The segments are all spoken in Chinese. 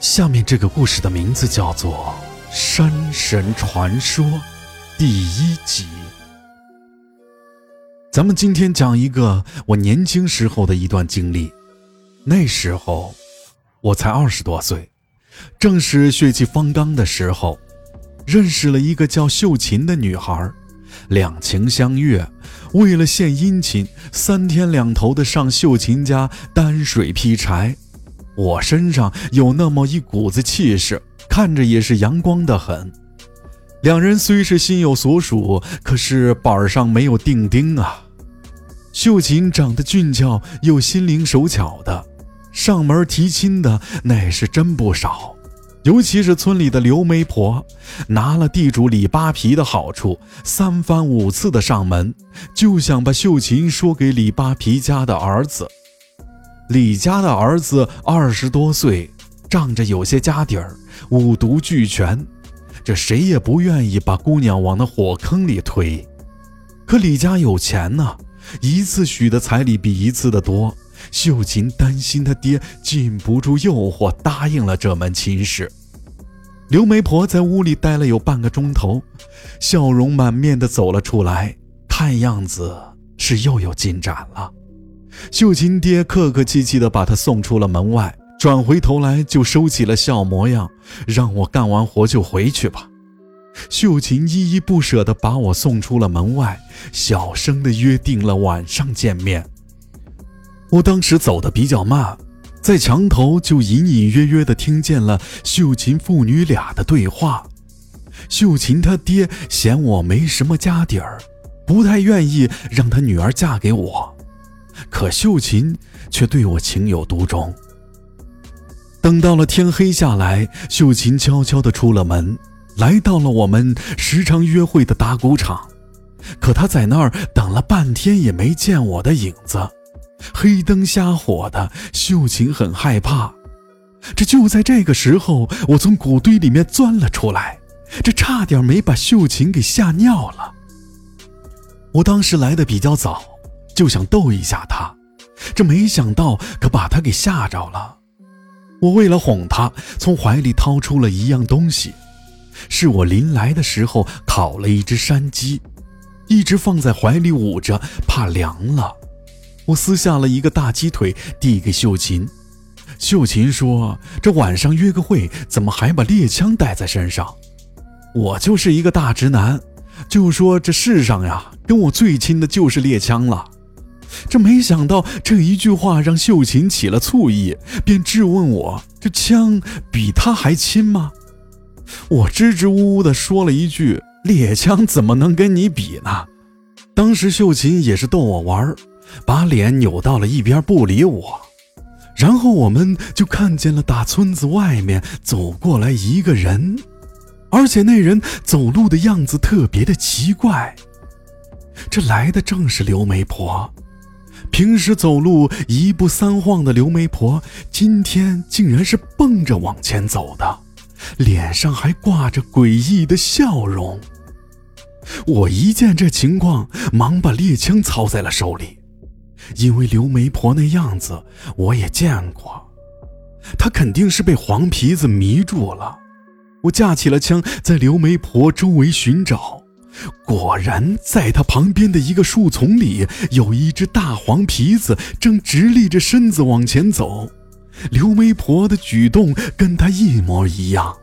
下面这个故事的名字叫做《山神传说》第一集。咱们今天讲一个我年轻时候的一段经历。那时候我才二十多岁，正是血气方刚的时候，认识了一个叫秀琴的女孩，两情相悦。为了献殷勤，三天两头的上秀琴家担水劈柴。我身上有那么一股子气势，看着也是阳光的很。两人虽是心有所属，可是板上没有钉钉啊。秀琴长得俊俏又心灵手巧的，上门提亲的那是真不少。尤其是村里的刘媒婆，拿了地主李扒皮的好处，三番五次的上门，就想把秀琴说给李扒皮家的儿子。李家的儿子二十多岁，仗着有些家底儿，五毒俱全，这谁也不愿意把姑娘往那火坑里推。可李家有钱呢，一次许的彩礼比一次的多。秀琴担心他爹禁不住诱惑，答应了这门亲事。刘媒婆在屋里待了有半个钟头，笑容满面的走了出来，看样子是又有进展了。秀琴爹客客气气地把她送出了门外，转回头来就收起了笑模样，让我干完活就回去吧。秀琴依依不舍地把我送出了门外，小声地约定了晚上见面。我当时走得比较慢，在墙头就隐隐约约地听见了秀琴父女俩的对话。秀琴她爹嫌我没什么家底儿，不太愿意让他女儿嫁给我。可秀琴却对我情有独钟。等到了天黑下来，秀琴悄悄地出了门，来到了我们时常约会的打谷场。可她在那儿等了半天，也没见我的影子。黑灯瞎火的，秀琴很害怕。这就在这个时候，我从谷堆里面钻了出来，这差点没把秀琴给吓尿了。我当时来的比较早。就想逗一下他，这没想到可把他给吓着了。我为了哄他，从怀里掏出了一样东西，是我临来的时候烤了一只山鸡，一直放在怀里捂着，怕凉了。我撕下了一个大鸡腿，递给秀琴。秀琴说：“这晚上约个会，怎么还把猎枪带在身上？”我就是一个大直男，就说这世上呀，跟我最亲的就是猎枪了。这没想到这一句话让秀琴起了醋意，便质问我：“这枪比他还亲吗？”我支支吾吾地说了一句：“猎枪怎么能跟你比呢？”当时秀琴也是逗我玩，把脸扭到了一边不理我。然后我们就看见了大村子外面走过来一个人，而且那人走路的样子特别的奇怪。这来的正是刘媒婆。平时走路一步三晃的刘媒婆，今天竟然是蹦着往前走的，脸上还挂着诡异的笑容。我一见这情况，忙把猎枪操在了手里，因为刘媒婆那样子我也见过，她肯定是被黄皮子迷住了。我架起了枪，在刘媒婆周围寻找。果然，在他旁边的一个树丛里，有一只大黄皮子正直立着身子往前走。刘媒婆的举动跟他一模一样。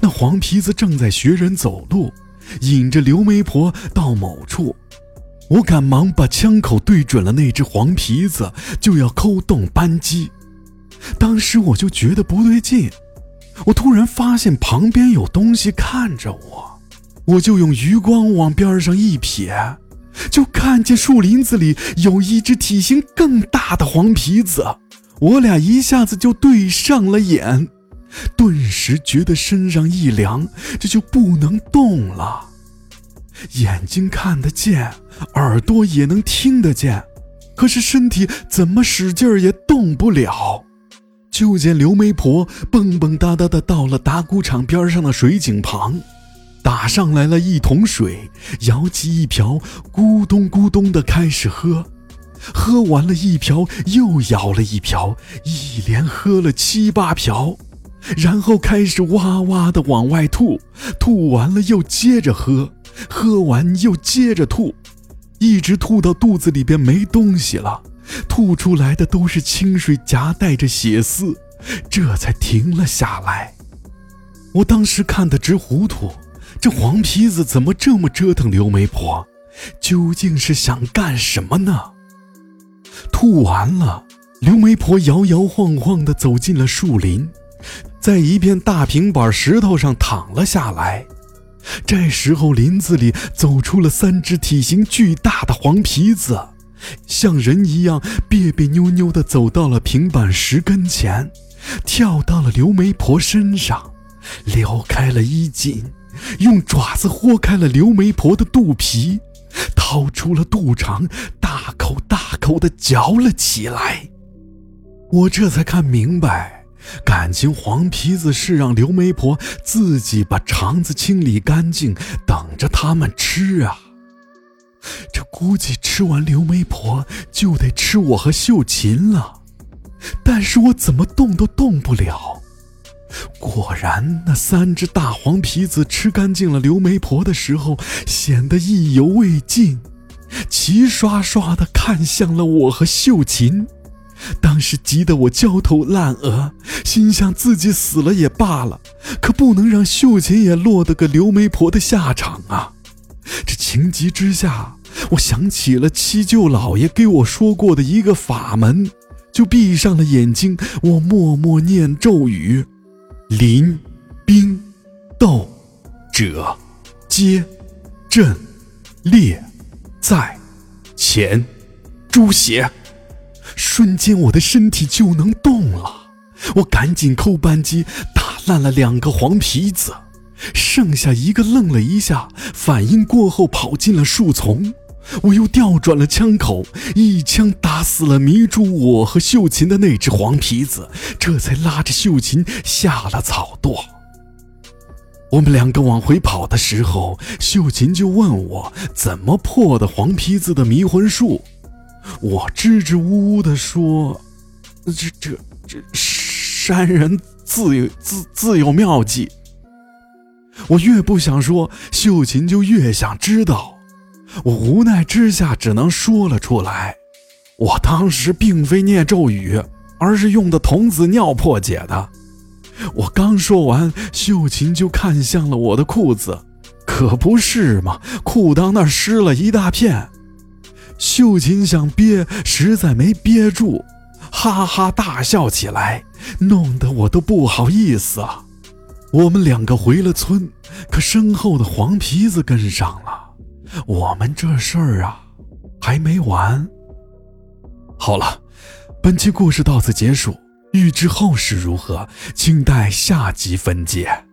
那黄皮子正在学人走路，引着刘媒婆到某处。我赶忙把枪口对准了那只黄皮子，就要扣动扳机。当时我就觉得不对劲，我突然发现旁边有东西看着我。我就用余光往边上一瞥，就看见树林子里有一只体型更大的黄皮子，我俩一下子就对上了眼，顿时觉得身上一凉，这就不能动了。眼睛看得见，耳朵也能听得见，可是身体怎么使劲也动不了。就见刘媒婆蹦蹦哒哒的到了打谷场边上的水井旁。打上来了一桶水，舀起一瓢，咕咚咕咚的开始喝，喝完了一瓢，又舀了一瓢，一连喝了七八瓢。然后开始哇哇的往外吐，吐完了又接着喝，喝完又接着吐，一直吐到肚子里边没东西了，吐出来的都是清水夹带着血丝，这才停了下来。我当时看得直糊涂，这黄皮子怎么这么折腾刘媒婆？究竟是想干什么呢？吐完了，刘媒婆摇摇晃晃地走进了树林。在一片大平板石头上躺了下来。这时候，林子里走出了三只体型巨大的黄皮子，像人一样别别扭扭地走到了平板石跟前，跳到了刘媒婆身上，撩开了衣襟，用爪子豁开了刘媒婆的肚皮，掏出了肚肠，大口大口地嚼了起来。我这才看明白。感情黄皮子是让刘媒婆自己把肠子清理干净，等着他们吃啊。这估计吃完刘媒婆就得吃我和秀琴了，但是我怎么动都动不了。果然，那三只大黄皮子吃干净了刘媒婆的时候，显得意犹未尽，齐刷刷地看向了我和秀琴。当时急得我焦头烂额，心想自己死了也罢了，可不能让秀琴也落得个刘媒婆的下场啊！这情急之下，我想起了七舅老爷给我说过的一个法门，就闭上了眼睛，我默默念咒语：临、兵、斗、者、皆、阵、列、在、前、诛邪。瞬间，我的身体就能动了。我赶紧扣扳机，打烂了两个黄皮子，剩下一个愣了一下，反应过后跑进了树丛。我又调转了枪口，一枪打死了迷住我和秀琴的那只黄皮子，这才拉着秀琴下了草垛。我们两个往回跑的时候，秀琴就问我怎么破的黄皮子的迷魂术。我支支吾吾地说：“这、这、这山人自有自自有妙计。”我越不想说，秀琴就越想知道。我无奈之下，只能说了出来：“我当时并非念咒语，而是用的童子尿破解的。”我刚说完，秀琴就看向了我的裤子，可不是嘛，裤裆那湿了一大片。秀琴想憋，实在没憋住，哈哈大笑起来，弄得我都不好意思了。我们两个回了村，可身后的黄皮子跟上了。我们这事儿啊，还没完。好了，本期故事到此结束。欲知后事如何，请待下集分解。